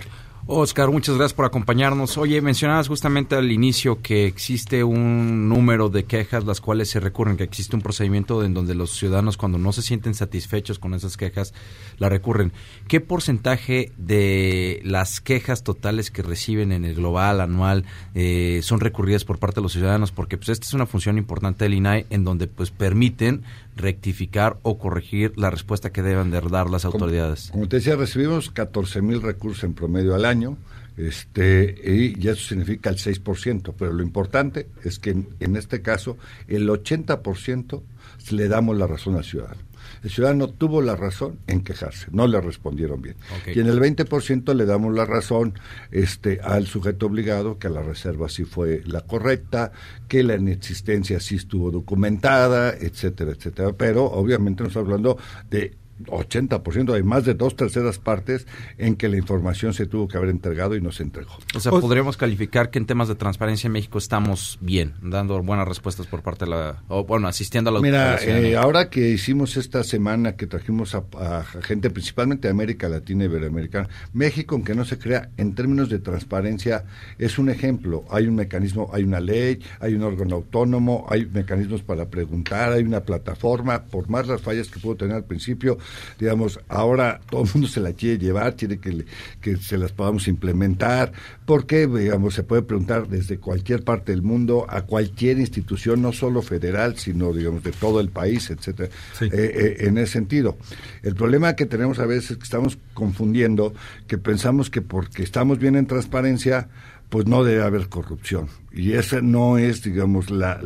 Oscar, muchas gracias por acompañarnos. Oye, mencionabas justamente al inicio que existe un número de quejas las cuales se recurren, que existe un procedimiento en donde los ciudadanos cuando no se sienten satisfechos con esas quejas, la recurren. ¿Qué porcentaje de las quejas totales que reciben en el global anual eh, son recurridas por parte de los ciudadanos? Porque pues esta es una función importante del INAI en donde pues permiten rectificar o corregir la respuesta que deben de dar las autoridades. Como, te decía, recibimos 14 mil recursos en promedio al año. Este, y eso significa el 6%, pero lo importante es que en, este caso el 80% le damos la razón al ciudadano el ciudadano tuvo la razón en quejarse, no le respondieron bien. Y en el 20% le damos la razón este, al sujeto obligado, que la reserva sí fue la correcta, que la inexistencia sí estuvo documentada, etcétera, etcétera. Pero obviamente nos está hablando de 80%, hay más de dos terceras partes en que la información se tuvo que haber entregado y no se entregó. O sea, podríamos calificar que en temas de transparencia en México estamos bien, dando buenas respuestas por parte de la, o bueno, asistiendo a la Mira, eh, ahora que hicimos esta semana que trajimos a, gente principalmente de América Latina y Iberoamericana, México, aunque no se crea, en términos de transparencia, es un ejemplo. Hay un mecanismo, hay una ley, hay un órgano autónomo, hay mecanismos para preguntar, hay una plataforma, por más las fallas que pudo tener al principio, digamos, ahora todo el mundo se la quiere llevar, quiere que, que se las podamos implementar, porque, digamos, se puede preguntar desde cualquier parte del mundo a cualquier institución, no solo federal, sino, digamos, de todo el país, etcétera, eh, eh, en ese sentido. El problema que tenemos a veces es que estamos confundiendo, que pensamos que porque estamos bien en transparencia, pues no debe haber corrupción. Y esa no es, digamos, la,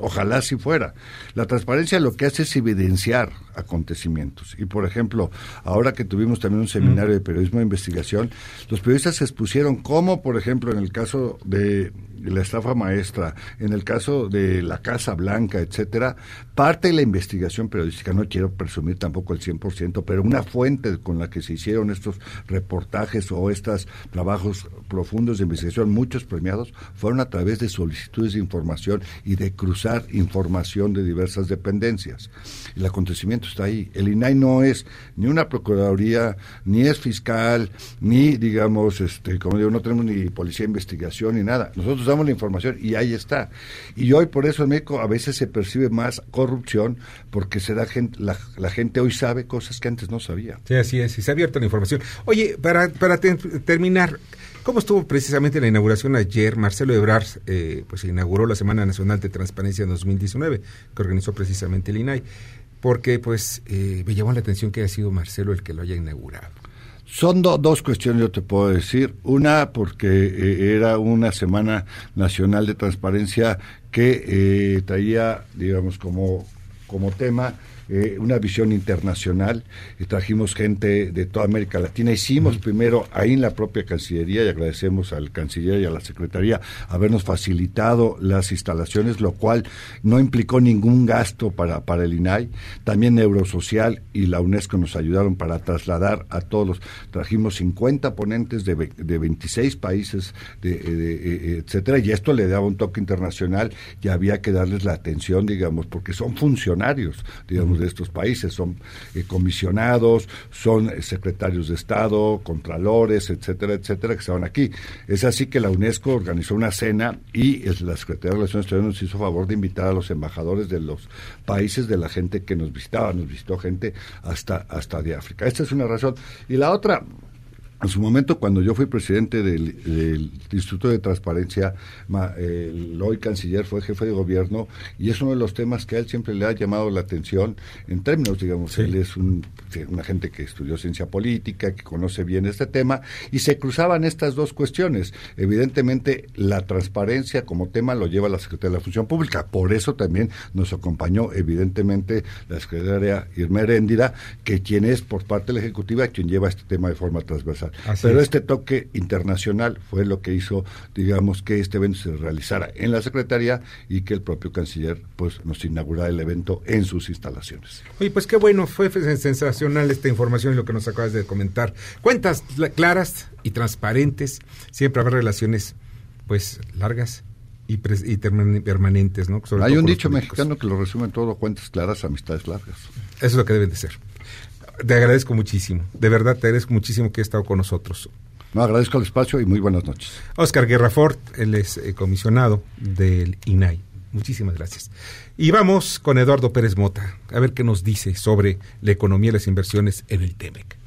ojalá si fuera. La transparencia lo que hace es evidenciar acontecimientos. Y, por ejemplo, ahora que tuvimos también un seminario de periodismo de investigación, los periodistas expusieron cómo, por ejemplo, en el caso de la estafa maestra, en el caso de la Casa Blanca, etcétera, parte de la investigación periodística, no quiero presumir tampoco el 100%, pero una fuente con la que se hicieron estos reportajes o estos trabajos profundos de investigación, muchos premiados, fueron a través de solicitudes de información y de cruzar información de diversas dependencias. El acontecimiento está ahí. El INAI no es ni una procuraduría, ni es fiscal, ni, digamos, este, como digo, no tenemos ni policía de investigación ni nada. Nosotros damos la información y ahí está. Y hoy por eso en México a veces se percibe más corrupción porque se da gente, la, gente hoy sabe cosas que antes no sabía. Sí, así es, y se ha abierto la información. Oye, para, para terminar, ¿cómo estuvo precisamente la inauguración ayer, Marcelo Ebrard eh, pues inauguró la Semana Nacional de Transparencia en 2019, que organizó precisamente el INAI, porque pues eh, me llamó la atención que haya sido Marcelo el que lo haya inaugurado. Son dos cuestiones, yo te puedo decir. Una, porque eh, era una Semana Nacional de Transparencia que traía, digamos, como, como tema eh, una visión internacional y trajimos gente de toda América Latina. Hicimos primero ahí en la propia Cancillería y agradecemos al Canciller y a la Secretaría habernos facilitado las instalaciones, lo cual no implicó ningún gasto para, para el INAI. También Neurosocial y la UNESCO nos ayudaron para trasladar a todos. Trajimos 50 ponentes de, de 26 países, de, de, etcétera, y esto le daba un toque internacional y había que darles la atención, digamos, porque son funcionarios, digamos, de estos países, son eh, comisionados, son eh, secretarios de Estado, contralores, etcétera, etcétera, que estaban aquí. Es así que la UNESCO organizó una cena y la Secretaría de Relaciones Exteriores nos hizo favor de invitar a los embajadores de los países de la gente que nos visitaba, nos visitó gente hasta, hasta de África. Esta es una razón. Y la otra, en su momento, cuando yo fui presidente del, Instituto de Transparencia, el hoy canciller fue jefe de gobierno y es uno de los temas que a él siempre le ha llamado la atención en términos, digamos, él es un, una gente que estudió ciencia política, que conoce bien este tema y se cruzaban estas dos cuestiones. Evidentemente, la transparencia como tema lo lleva la Secretaría de la Función Pública, por eso también nos acompañó, evidentemente, la secretaria Irma Heréndira, que quien es por parte de la Ejecutiva quien lleva este tema de forma transversal. Pero este toque internacional fue lo que hizo, digamos, que este evento se realizara en la Secretaría y que el propio canciller pues nos inaugurara el evento en sus instalaciones. Oye, pues qué bueno, fue sensacional esta información y lo que nos acabas de comentar. Cuentas claras y transparentes, siempre habrá relaciones pues largas y, permanentes, ¿no? Hay un dicho mexicano que lo resume todo, cuentas claras, amistades largas. Eso es lo que deben de ser. Te agradezco muchísimo. De verdad, te agradezco muchísimo que hayas estado con nosotros. No, agradezco el espacio y muy buenas noches. Oscar Guerrafort, él es eh, comisionado del INAI. Muchísimas gracias. Y vamos con Eduardo Pérez Mota, a ver qué nos dice sobre la economía y las inversiones en el TEMEC.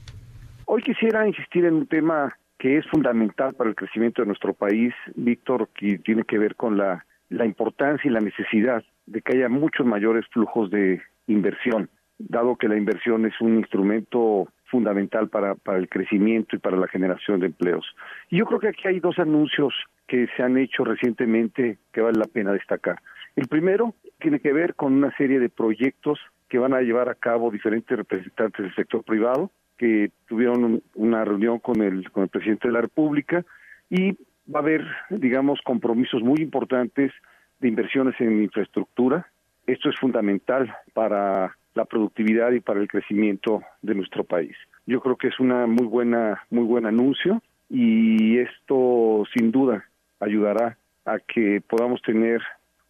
Hoy quisiera insistir en un tema que es fundamental para el crecimiento de nuestro país, Víctor, que tiene que ver con la, la importancia y la necesidad de que haya muchos mayores flujos de inversión dado que la inversión es un instrumento fundamental para, el crecimiento y para la generación de empleos. Y yo creo que aquí hay dos anuncios que se han hecho recientemente que vale la pena destacar. El primero tiene que ver con una serie de proyectos que van a llevar a cabo diferentes representantes del sector privado que tuvieron una reunión con el con el presidente de la República y va a haber, digamos, compromisos muy importantes de inversiones en infraestructura. Esto es fundamental para la productividad y para el crecimiento de nuestro país. Yo creo que es una muy buena, muy buen anuncio y esto sin duda ayudará a que podamos tener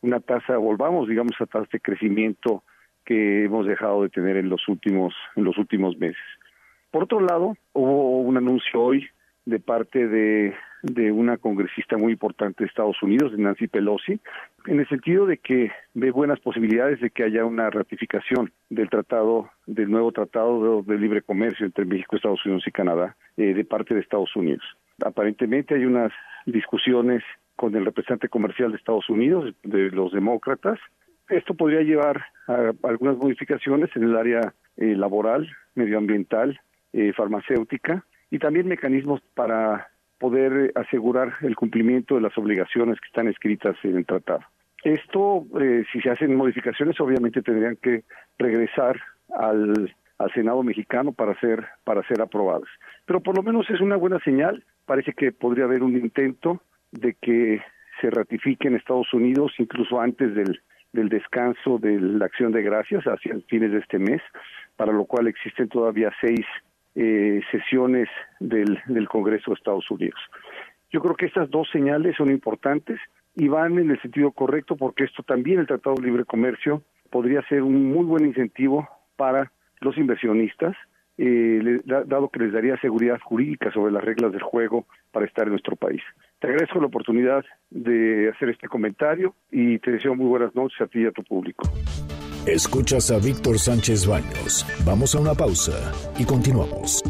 una tasa, volvamos digamos a tasa de crecimiento que hemos dejado de tener en los últimos, en los últimos meses. Por otro lado, hubo un anuncio hoy de parte de de una congresista muy importante de Estados Unidos, de Nancy Pelosi, en el sentido de que ve buenas posibilidades de que haya una ratificación del tratado, del nuevo tratado de, libre comercio entre México, Estados Unidos y Canadá, eh, de parte de Estados Unidos. Aparentemente hay unas discusiones con el representante comercial de Estados Unidos, de los demócratas. Esto podría llevar a algunas modificaciones en el área eh, laboral, medioambiental, eh, farmacéutica y también mecanismos para poder asegurar el cumplimiento de las obligaciones que están escritas en el tratado. Esto, eh, si se hacen modificaciones, obviamente tendrían que regresar al, al Senado mexicano para ser, para ser aprobadas. Pero por lo menos es una buena señal. Parece que podría haber un intento de que se ratifique en Estados Unidos incluso antes del, del descanso de la acción de gracias hacia fines de este mes, para lo cual existen todavía seis eh, sesiones del, Congreso de Estados Unidos. Yo creo que estas dos señales son importantes y van en el sentido correcto porque esto también el Tratado de Libre Comercio podría ser un muy buen incentivo para los inversionistas, eh, dado que les daría seguridad jurídica sobre las reglas del juego para estar en nuestro país. Te agradezco la oportunidad de hacer este comentario y te deseo muy buenas noches a ti y a tu público. Escuchas a Víctor Sánchez Baños. Vamos a una pausa y continuamos.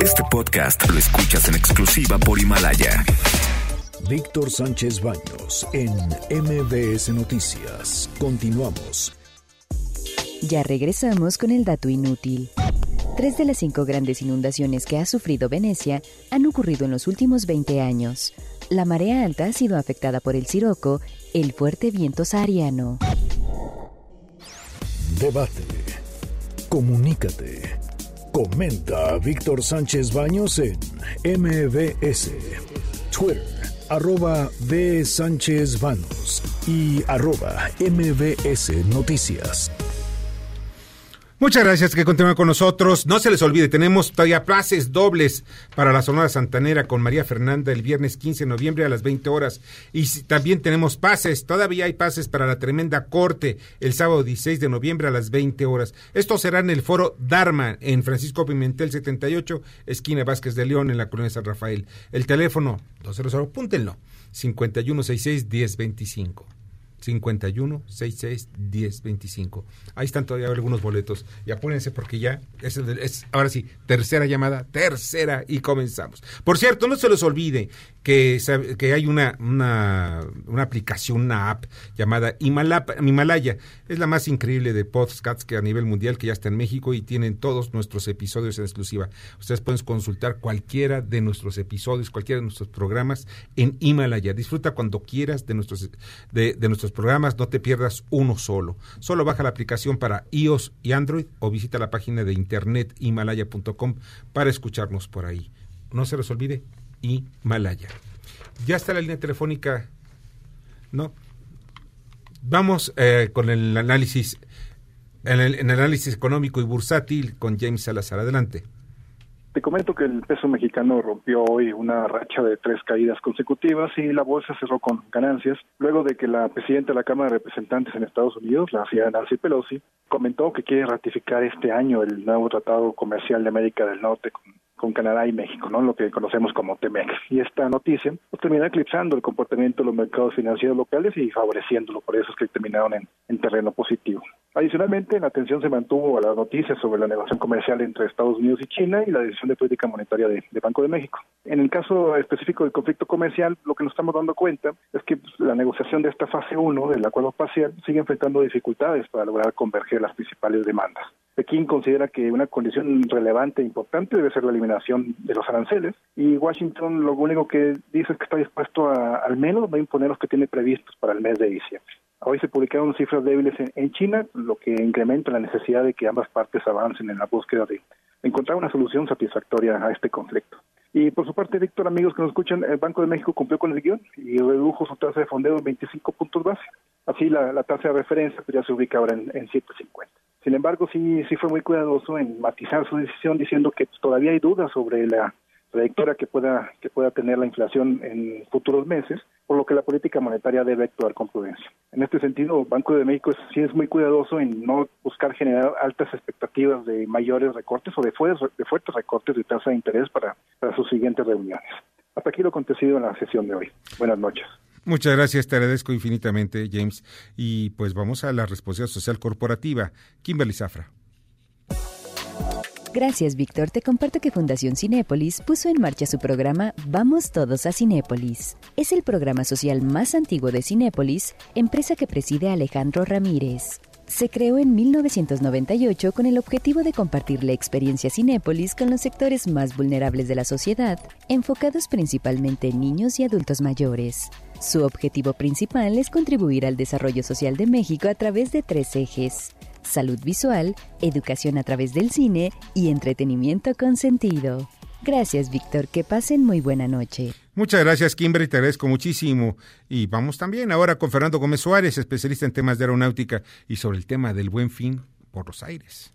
Este podcast lo escuchas en exclusiva por Himalaya. Víctor Sánchez Baños en MBS Noticias. Continuamos. Ya regresamos con el dato inútil. Tres de las cinco grandes inundaciones que ha sufrido Venecia han ocurrido en los últimos 20 años. La marea alta ha sido afectada por el siroco, el fuerte viento sahariano. Debate. Comunícate. Comenta a Víctor Sánchez Baños en MBS. Twitter, arroba B. Sánchez Baños y arroba MBS Noticias. Muchas gracias que continúen con nosotros. No se les olvide, tenemos todavía pases dobles para la Sonora Santanera con María Fernanda el viernes 15 de noviembre a las 20 horas. Y también tenemos pases, todavía hay pases para la tremenda corte el sábado 16 de noviembre a las 20 horas. Esto será en el foro Dharma en Francisco Pimentel 78, esquina Vázquez de León en la colonia San Rafael. El teléfono 200, apúntenlo, 5166 1025. 51 66 10 25. Ahí están todavía algunos boletos. Y apúrense porque ya es, es, ahora sí, tercera llamada, tercera y comenzamos. Por cierto, no se les olvide que, que hay una, una, una aplicación, una app llamada Himalaya. Es la más increíble de podcasts que a nivel mundial que ya está en México y tienen todos nuestros episodios en exclusiva. Ustedes pueden consultar cualquiera de nuestros episodios, cualquiera de nuestros programas en Himalaya. Disfruta cuando quieras de nuestros de nuestros programas, no te pierdas uno solo. Solo baja la aplicación para iOS y Android o visita la página de internet himalaya.com para escucharnos por ahí. No se les olvide, Himalaya. Ya está la línea telefónica, ¿no? Vamos eh, con el análisis, en el, en el análisis económico y bursátil con James Salazar. Adelante. Te comento que el peso mexicano rompió hoy una racha de tres caídas consecutivas y la bolsa cerró con ganancias, luego de que la presidenta de la Cámara de Representantes en Estados Unidos, la señora Nancy Pelosi, comentó que quiere ratificar este año el nuevo Tratado Comercial de América del Norte con con Canadá y México, ¿no? lo que conocemos como TEMEX. Y esta noticia pues, terminó eclipsando el comportamiento de los mercados financieros locales y favoreciéndolo, por eso es que terminaron en, en terreno positivo. Adicionalmente, la atención se mantuvo a las noticias sobre la negociación comercial entre Estados Unidos y China y la decisión de política monetaria de, Banco de México. En el caso específico del conflicto comercial, lo que nos estamos dando cuenta es que pues, la negociación de esta fase 1 del acuerdo parcial sigue enfrentando dificultades para lograr converger las principales demandas. Pekín considera que una condición relevante e importante debe ser la eliminación de los aranceles y Washington lo único que dice es que está dispuesto a al menos a imponer los que tiene previstos para el mes de diciembre. Hoy se publicaron cifras débiles en, China, lo que incrementa la necesidad de que ambas partes avancen en la búsqueda de encontrar una solución satisfactoria a este conflicto. Y por su parte, Víctor, amigos que nos escuchan, el Banco de México cumplió con el guion y redujo su tasa de fondeo en 25 puntos base. Así la, tasa de referencia pues, ya se ubica ahora en, en 7.50. Sin embargo, sí, sí fue muy cuidadoso en matizar su decisión diciendo que todavía hay dudas sobre la trayectoria que pueda, que pueda tener la inflación en futuros meses, por lo que la política monetaria debe actuar con prudencia. En este sentido, Banco de México sí es muy cuidadoso en no buscar generar altas expectativas de mayores recortes o de fuertes, recortes de tasa de interés para sus siguientes reuniones. Hasta aquí lo acontecido en la sesión de hoy. Buenas noches. Muchas gracias, te agradezco infinitamente, James. Y pues vamos a la responsabilidad social corporativa. Kimberly Zafra. Gracias, Víctor. Te comparto que Fundación Cinépolis puso en marcha su programa Vamos Todos a Cinépolis. Es el programa social más antiguo de Cinépolis, empresa que preside Alejandro Ramírez. Se creó en 1998 con el objetivo de compartir la experiencia Cinépolis con los sectores más vulnerables de la sociedad, enfocados principalmente en niños y adultos mayores. Su objetivo principal es contribuir al desarrollo social de México a través de tres ejes salud visual, educación a través del cine y entretenimiento con sentido. Gracias, Víctor. Que pasen muy buena noche. Muchas gracias, Kimberly. Te agradezco muchísimo. Y vamos también ahora con Fernando Gómez Suárez, especialista en temas de aeronáutica y sobre el tema del buen fin por los aires.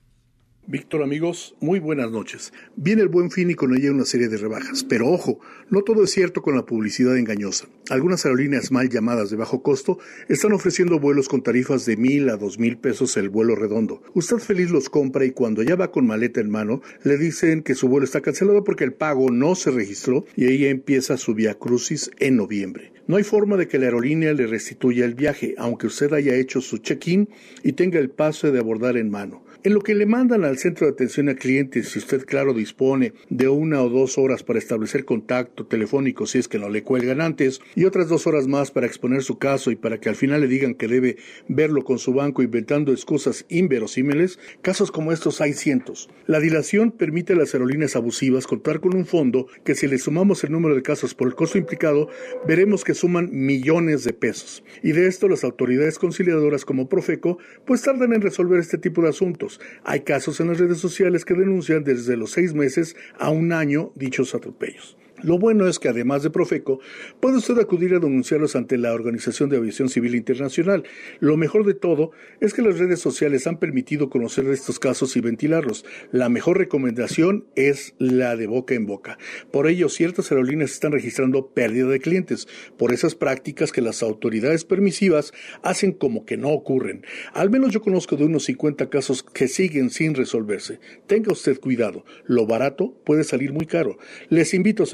Víctor amigos, muy buenas noches. Viene el buen fin y con ella una serie de rebajas, pero ojo, no todo es cierto con la publicidad engañosa. Algunas aerolíneas mal llamadas de bajo costo están ofreciendo vuelos con tarifas de mil a dos mil pesos el vuelo redondo. Usted feliz los compra y cuando ya va con maleta en mano le dicen que su vuelo está cancelado porque el pago no se registró y ahí empieza su vía crucis en noviembre. No hay forma de que la aerolínea le restituya el viaje, aunque usted haya hecho su check-in y tenga el pase de abordar en mano. En lo que le mandan al centro de atención a clientes, si usted claro dispone de una o dos horas para establecer contacto telefónico si es que no le cuelgan antes, y otras dos horas más para exponer su caso y para que al final le digan que debe verlo con su banco inventando excusas inverosímiles, casos como estos hay cientos. La dilación permite a las aerolíneas abusivas contar con un fondo que si le sumamos el número de casos por el costo implicado, veremos que suman millones de pesos. Y de esto las autoridades conciliadoras como Profeco pues tardan en resolver este tipo de asuntos. Hay casos en las redes sociales que denuncian desde los seis meses a un año dichos atropellos. Lo bueno es que además de Profeco, puede usted acudir a denunciarlos ante la Organización de Aviación Civil Internacional. Lo mejor de todo es que las redes sociales han permitido conocer estos casos y ventilarlos. La mejor recomendación es la de boca en boca. Por ello, ciertas aerolíneas están registrando pérdida de clientes por esas prácticas que las autoridades permisivas hacen como que no ocurren. Al menos yo conozco de unos 50 casos que siguen sin resolverse. Tenga usted cuidado. Lo barato puede salir muy caro. Les invito a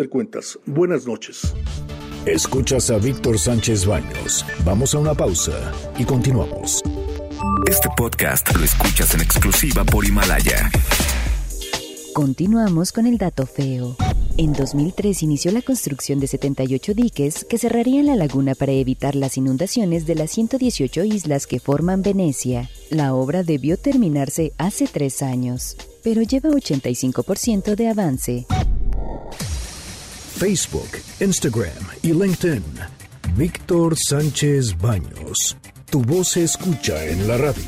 Buenas noches. Escuchas a Víctor Sánchez Baños. Vamos a una pausa y continuamos. Este podcast lo escuchas en exclusiva por Himalaya. Continuamos con el dato feo. En 2003 inició la construcción de 78 diques que cerrarían la laguna para evitar las inundaciones de las 118 islas que forman Venecia. La obra debió terminarse hace tres años, pero lleva 85% de avance. Facebook, Instagram y LinkedIn. Víctor Sánchez Baños. Tu voz se escucha en la radio.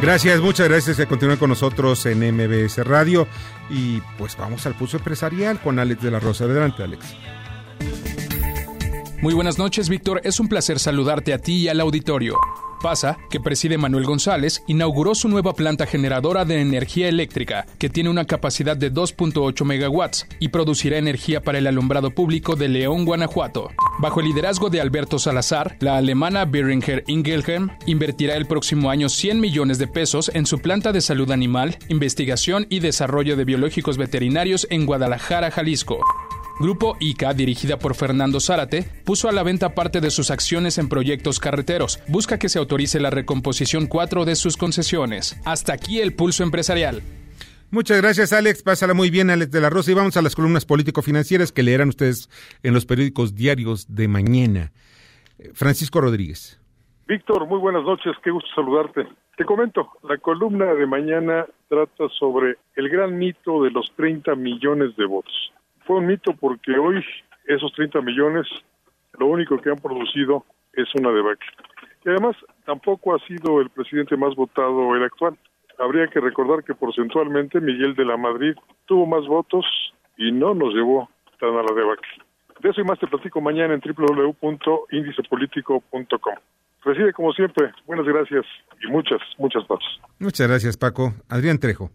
Gracias, muchas gracias por continuar con nosotros en MBS Radio. Y pues vamos al pulso empresarial con Alex de la Rosa. Adelante, Alex. Muy buenas noches, Víctor. Es un placer saludarte a ti y al auditorio. Pasa que preside Manuel González inauguró su nueva planta generadora de energía eléctrica, que tiene una capacidad de 2.8 megawatts y producirá energía para el alumbrado público de León, Guanajuato. Bajo el liderazgo de Alberto Salazar, la alemana Beringer Ingelheim invertirá el próximo año 100 millones de pesos en su planta de salud animal, investigación y desarrollo de biológicos veterinarios en Guadalajara, Jalisco. Grupo ICA, dirigida por Fernando Zárate, puso a la venta parte de sus acciones en proyectos carreteros. Busca que se autorice la recomposición 4 de sus concesiones. Hasta aquí el pulso empresarial. Muchas gracias, Alex. Pásala muy bien, Alex de la Rosa. Y vamos a las columnas político-financieras que leerán ustedes en los periódicos diarios de mañana. Francisco Rodríguez. Víctor, muy buenas noches. Qué gusto saludarte. Te comento, la columna de mañana trata sobre el gran mito de los 30 millones de votos fue un mito porque hoy esos 30 millones lo único que han producido es una debacle. Y además tampoco ha sido el presidente más votado el actual. Habría que recordar que porcentualmente Miguel de la Madrid tuvo más votos y no nos llevó tan a la debacle. De eso y más te platico mañana en www.indicepolitico.com. Recibe como siempre, buenas gracias y muchas, muchas gracias. Muchas gracias Paco. Adrián Trejo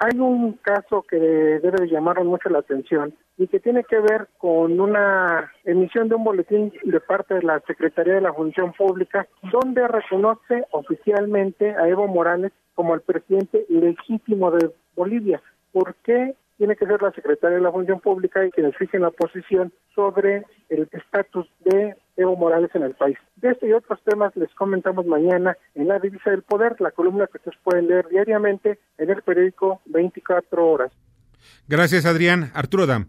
hay un caso que debe de llamar mucho la atención y que tiene que ver con una emisión de un boletín de parte de la Secretaría de la Función Pública, donde reconoce oficialmente a Evo Morales como el presidente legítimo de Bolivia. ¿Por qué tiene que ser la Secretaría de la Función Pública y quienes fijen la posición sobre el estatus de Evo Morales en el país. De este y otros temas les comentamos mañana en la Divisa del Poder, la columna que ustedes pueden leer diariamente en el periódico 24 horas. Gracias, Adrián. Arturo Dam.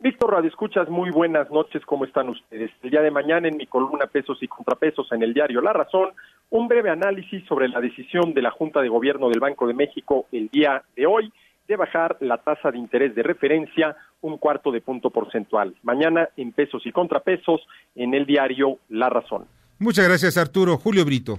Víctor Radio Escuchas, muy buenas noches, ¿cómo están ustedes? El día de mañana en mi columna Pesos y Contrapesos en el diario La Razón, un breve análisis sobre la decisión de la Junta de Gobierno del Banco de México el día de hoy de bajar la tasa de interés de referencia un cuarto de punto porcentual. Mañana en pesos y contrapesos en el diario La Razón. Muchas gracias Arturo. Julio Brito.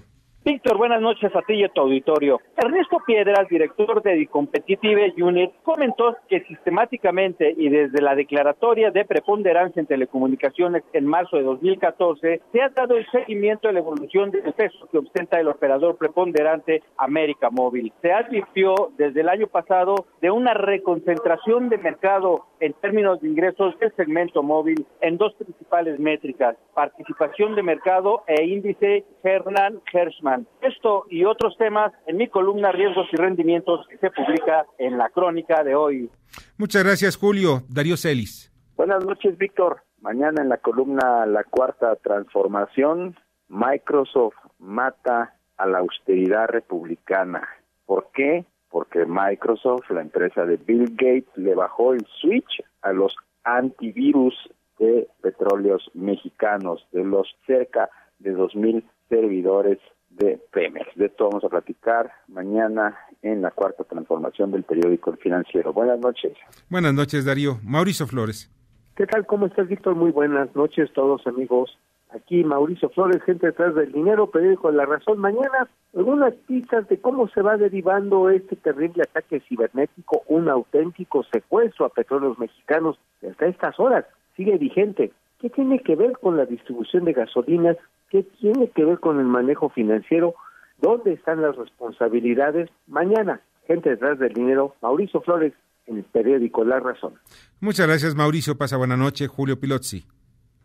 Víctor, buenas noches a ti y a tu auditorio. Ernesto Piedras, director de Competitive Unit, comentó que sistemáticamente y desde la declaratoria de preponderancia en telecomunicaciones en marzo de 2014 se ha dado el seguimiento de la evolución del peso que ostenta el operador preponderante América Móvil. Se advirtió desde el año pasado de una reconcentración de mercado en términos de ingresos del segmento móvil en dos principales métricas, participación de mercado e índice Hernán Hershman esto y otros temas en mi columna Riesgos y Rendimientos que se publica en la crónica de hoy. Muchas gracias, Julio. Darío Celis. Buenas noches, Víctor. Mañana en la columna La Cuarta Transformación, Microsoft mata a la austeridad republicana. ¿Por qué? Porque Microsoft, la empresa de Bill Gates, le bajó el switch a los antivirus de petróleos mexicanos, de los cerca de 2.000 servidores de Pemex. De esto vamos a platicar mañana en la cuarta transformación del periódico El Financiero. Buenas noches. Buenas noches, Darío. Mauricio Flores. ¿Qué tal? ¿Cómo estás, Víctor? Muy buenas noches, todos amigos. Aquí Mauricio Flores, gente detrás del dinero, periódico La Razón. Mañana, algunas pistas de cómo se va derivando este terrible ataque cibernético, un auténtico secuestro a petróleos mexicanos hasta estas horas. Sigue vigente. ¿Qué tiene que ver con la distribución de gasolinas? ¿Qué tiene que ver con el manejo financiero? ¿Dónde están las responsabilidades? Mañana, gente detrás del dinero, Mauricio Flores, en el periódico La Razón. Muchas gracias, Mauricio. Pasa buena noche. Julio Pilotzi.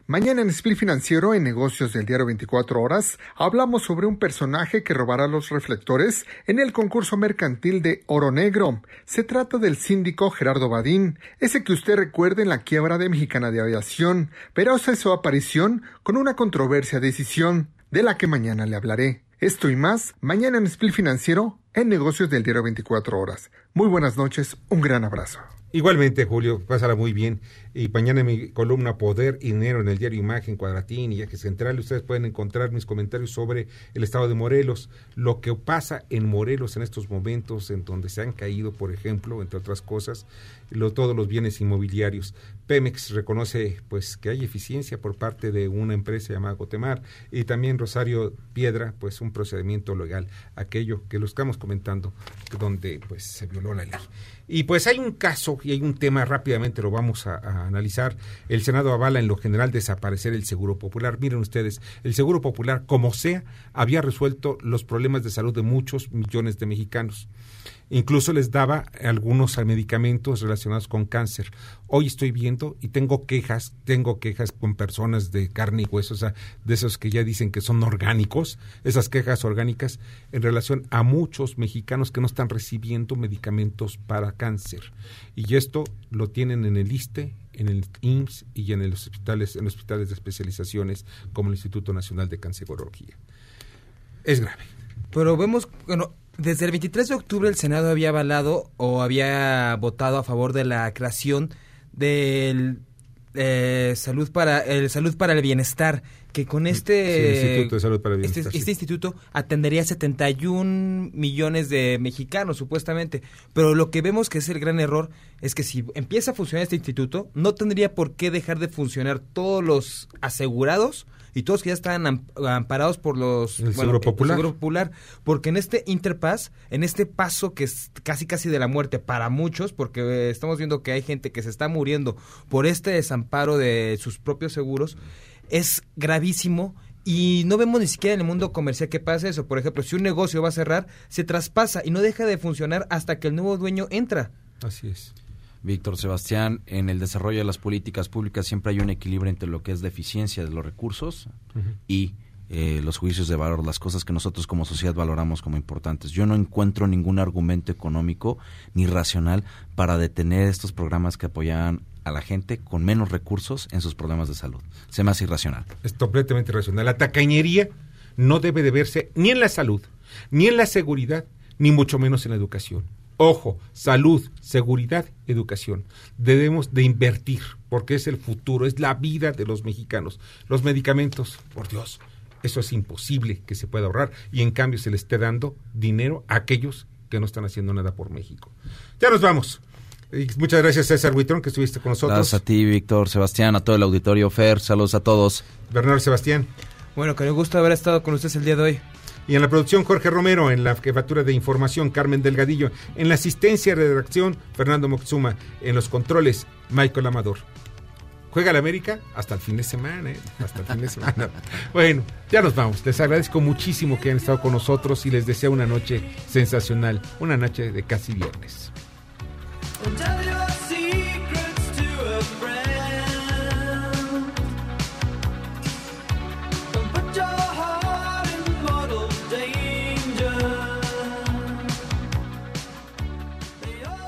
Mañana en Split Financiero, en Negocios del Diario 24 Horas, hablamos sobre un personaje que robará los reflectores en el concurso mercantil de Oro Negro. Se trata del síndico Gerardo Badín, ese que usted recuerda en la quiebra de Mexicana de Aviación, pero hace su aparición con una controversia decisión, de la que mañana le hablaré. Esto y más, mañana en Split Financiero, en Negocios del Diario 24 Horas. Muy buenas noches, un gran abrazo. Igualmente, Julio, pásala muy bien. Y mañana en mi columna Poder y Dinero en el diario Imagen, Cuadratín y Eje Central, ustedes pueden encontrar mis comentarios sobre el estado de Morelos, lo que pasa en Morelos en estos momentos, en donde se han caído, por ejemplo, entre otras cosas, lo, todos los bienes inmobiliarios. Pemex reconoce pues que hay eficiencia por parte de una empresa llamada Cotemar y también Rosario Piedra, pues un procedimiento legal, aquello que lo estamos comentando, donde pues se violó la ley. Y pues hay un caso y hay un tema, rápidamente lo vamos a, a, analizar. El Senado avala en lo general desaparecer el Seguro Popular. Miren ustedes, el Seguro Popular, como sea, había resuelto los problemas de salud de muchos millones de mexicanos. Incluso les daba algunos medicamentos relacionados con cáncer. Hoy estoy viendo y tengo quejas, tengo quejas con personas de carne y hueso, o sea, de esos que ya dicen que son orgánicos, esas quejas orgánicas en relación a muchos mexicanos que no están recibiendo medicamentos para cáncer. Y esto lo tienen en el ISTE, en el IMSS y en los hospitales, en hospitales de especializaciones como el Instituto Nacional de Cancerología. Es grave. Pero vemos, bueno, desde el 23 de octubre el Senado había avalado o había votado a favor de la creación del eh, salud para el salud para el bienestar que con este, sí, instituto de salud para el este, este, instituto atendería 71 millones de mexicanos supuestamente. Pero lo que vemos que es el gran error es que si empieza a funcionar este instituto no tendría por qué dejar de funcionar todos los asegurados y todos que ya están amparados por los el, bueno, seguro, popular. el seguro popular porque en este interpass en este paso que es casi casi de la muerte para muchos porque eh, estamos viendo que hay gente que se está muriendo por este desamparo de sus propios seguros es gravísimo y no vemos ni siquiera en el mundo comercial que pasa eso. Por ejemplo, si un negocio va a cerrar, se traspasa y no deja de funcionar hasta que el nuevo dueño entra. Así es. Víctor Sebastián, en el desarrollo de las políticas públicas siempre hay un equilibrio entre lo que es la eficiencia de los recursos uh -huh. y eh, los juicios de valor, las cosas que nosotros como sociedad valoramos como importantes. Yo no encuentro ningún argumento económico ni racional para detener estos programas que apoyan a la gente con menos recursos en sus problemas de salud. Se me hace irracional. Es completamente irracional. La tacañería no debe de verse ni en la salud, ni en la seguridad, ni mucho menos en la educación. Ojo, salud, seguridad, educación. Debemos de invertir, porque es el futuro, es la vida de los mexicanos. Los medicamentos, por Dios, eso es imposible que se pueda ahorrar y en cambio se le esté dando dinero a aquellos que no están haciendo nada por México. Ya nos vamos. Y muchas gracias César Huitrón que estuviste con nosotros. Gracias a ti, Víctor, Sebastián, a todo el auditorio, Fer, saludos a todos. Bernardo Sebastián. Bueno, que me gusta haber estado con ustedes el día de hoy. Y en la producción Jorge Romero, en la jefatura de información Carmen Delgadillo, en la asistencia de redacción Fernando Moxuma, en los controles Michael Amador. Juega la América hasta el fin de semana, ¿eh? hasta el fin de semana. bueno, ya nos vamos. Les agradezco muchísimo que hayan estado con nosotros y les deseo una noche sensacional, una noche de casi viernes.